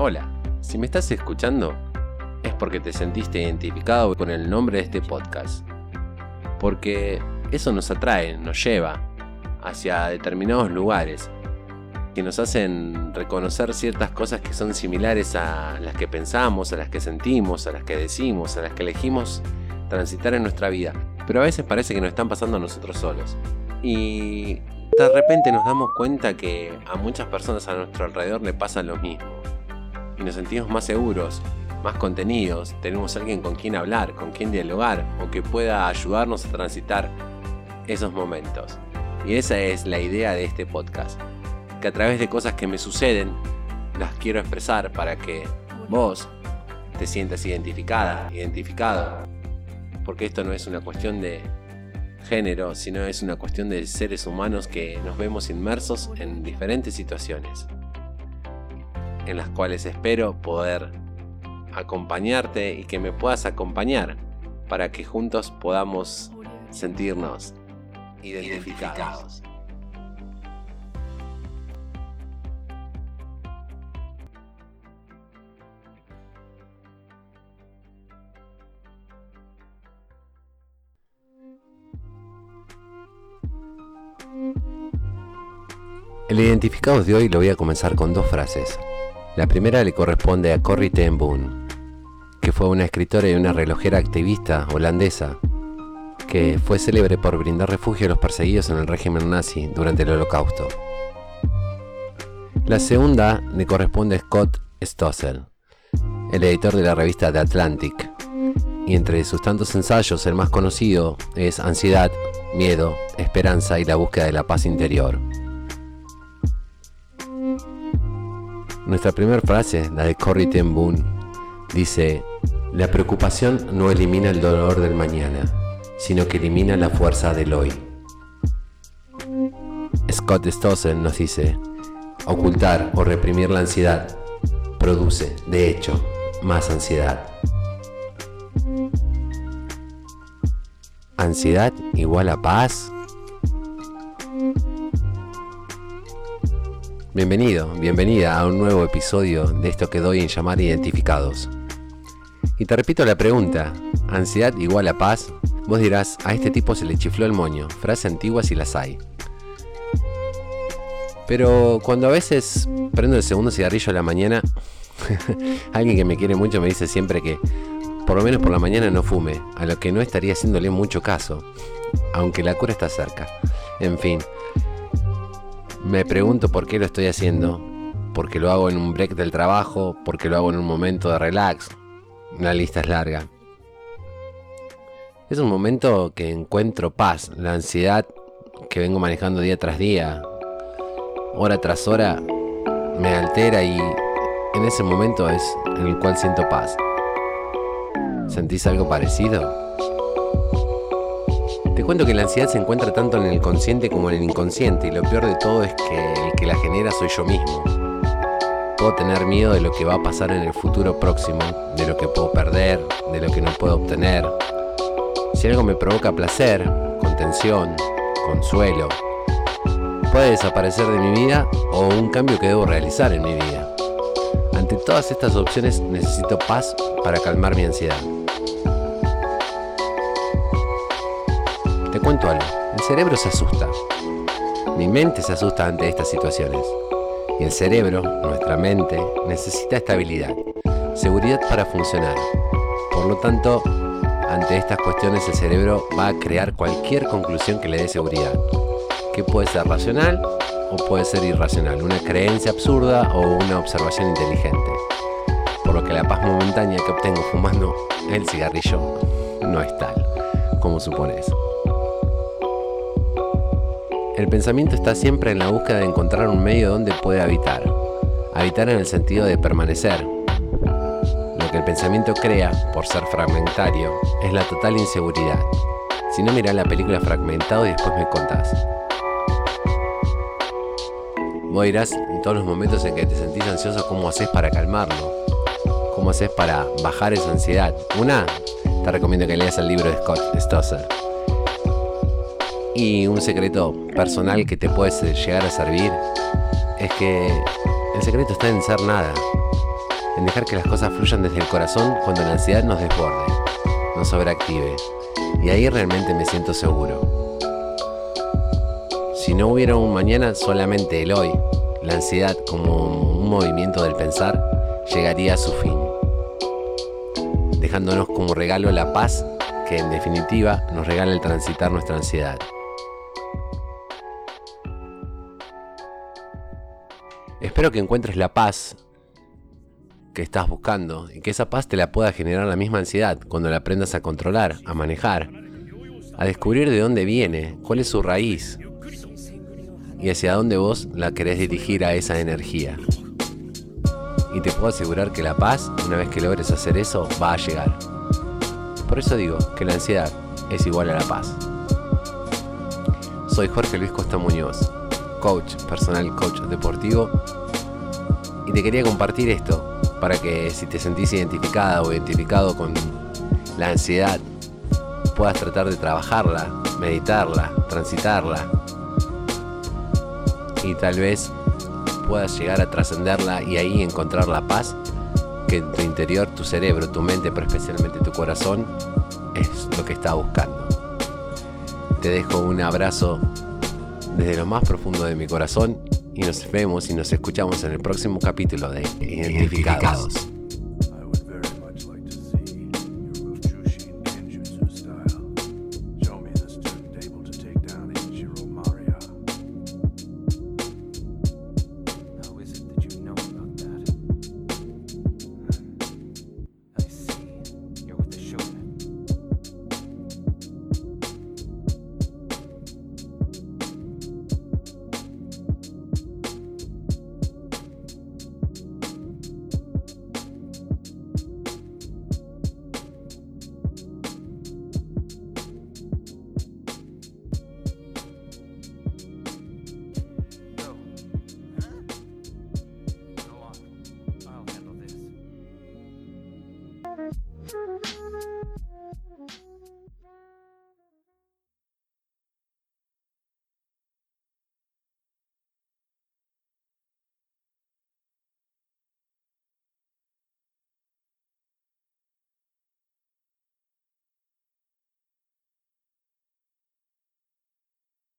Hola, si me estás escuchando es porque te sentiste identificado con el nombre de este podcast. Porque eso nos atrae, nos lleva hacia determinados lugares que nos hacen reconocer ciertas cosas que son similares a las que pensamos, a las que sentimos, a las que decimos, a las que elegimos transitar en nuestra vida. Pero a veces parece que nos están pasando a nosotros solos. Y de repente nos damos cuenta que a muchas personas a nuestro alrededor le pasa lo mismo. Y nos sentimos más seguros, más contenidos, tenemos alguien con quien hablar, con quien dialogar o que pueda ayudarnos a transitar esos momentos. Y esa es la idea de este podcast que a través de cosas que me suceden las quiero expresar para que vos te sientas identificada, identificado. Porque esto no es una cuestión de género, sino es una cuestión de seres humanos que nos vemos inmersos en diferentes situaciones, en las cuales espero poder acompañarte y que me puedas acompañar para que juntos podamos sentirnos identificados. El identificado de hoy lo voy a comenzar con dos frases. La primera le corresponde a Corrie ten Boom, que fue una escritora y una relojera activista holandesa que fue célebre por brindar refugio a los perseguidos en el régimen nazi durante el Holocausto. La segunda le corresponde a Scott Stossel, el editor de la revista The Atlantic, y entre sus tantos ensayos el más conocido es Ansiedad, Miedo, Esperanza y la búsqueda de la paz interior. Nuestra primera frase, la de Corrie ten Boom, dice, la preocupación no elimina el dolor del mañana, sino que elimina la fuerza del hoy. Scott Stossel nos dice, ocultar o reprimir la ansiedad produce, de hecho, más ansiedad. ¿Ansiedad igual a paz? Bienvenido, bienvenida a un nuevo episodio de esto que doy en llamar identificados. Y te repito la pregunta, ¿ansiedad igual a paz? Vos dirás, a este tipo se le chifló el moño, frase antigua si las hay. Pero cuando a veces prendo el segundo cigarrillo a la mañana, alguien que me quiere mucho me dice siempre que por lo menos por la mañana no fume, a lo que no estaría haciéndole mucho caso, aunque la cura está cerca. En fin, me pregunto por qué lo estoy haciendo, porque lo hago en un break del trabajo, porque lo hago en un momento de relax. La lista es larga. Es un momento que encuentro paz, la ansiedad que vengo manejando día tras día, hora tras hora, me altera y en ese momento es en el cual siento paz. ¿Sentís algo parecido? Te cuento que la ansiedad se encuentra tanto en el consciente como en el inconsciente y lo peor de todo es que el que la genera soy yo mismo. Puedo tener miedo de lo que va a pasar en el futuro próximo, de lo que puedo perder, de lo que no puedo obtener. Si algo me provoca placer, contención, consuelo, puede desaparecer de mi vida o un cambio que debo realizar en mi vida. Ante todas estas opciones necesito paz para calmar mi ansiedad. Cuento algo, el cerebro se asusta. Mi mente se asusta ante estas situaciones. Y el cerebro, nuestra mente, necesita estabilidad, seguridad para funcionar. Por lo tanto, ante estas cuestiones el cerebro va a crear cualquier conclusión que le dé seguridad, que puede ser racional o puede ser irracional, una creencia absurda o una observación inteligente. Por lo que la paz momentánea que obtengo fumando el cigarrillo no es tal como supones. El pensamiento está siempre en la búsqueda de encontrar un medio donde puede habitar. Habitar en el sentido de permanecer. Lo que el pensamiento crea, por ser fragmentario, es la total inseguridad. Si no, mirá la película fragmentado y después me contás. Vos dirás en todos los momentos en que te sentís ansioso cómo haces para calmarlo. Cómo haces para bajar esa ansiedad. Una, te recomiendo que leas el libro de Scott Stosser y un secreto personal que te puede llegar a servir es que el secreto está en ser nada. en dejar que las cosas fluyan desde el corazón cuando la ansiedad nos desborde, nos sobreactive. Y ahí realmente me siento seguro. Si no hubiera un mañana, solamente el hoy, la ansiedad como un movimiento del pensar, llegaría a su fin, dejándonos como regalo la paz que en definitiva nos regala el transitar nuestra ansiedad. Espero que encuentres la paz que estás buscando y que esa paz te la pueda generar la misma ansiedad cuando la aprendas a controlar, a manejar, a descubrir de dónde viene, cuál es su raíz y hacia dónde vos la querés dirigir a esa energía. Y te puedo asegurar que la paz, una vez que logres hacer eso, va a llegar. Por eso digo que la ansiedad es igual a la paz. Soy Jorge Luis Costa Muñoz, coach personal, coach deportivo, y te quería compartir esto para que si te sentís identificada o identificado con la ansiedad, puedas tratar de trabajarla, meditarla, transitarla y tal vez puedas llegar a trascenderla y ahí encontrar la paz que en tu interior, tu cerebro, tu mente, pero especialmente tu corazón, es lo que está buscando. Te dejo un abrazo desde lo más profundo de mi corazón y nos vemos y nos escuchamos en el próximo capítulo de Identificados.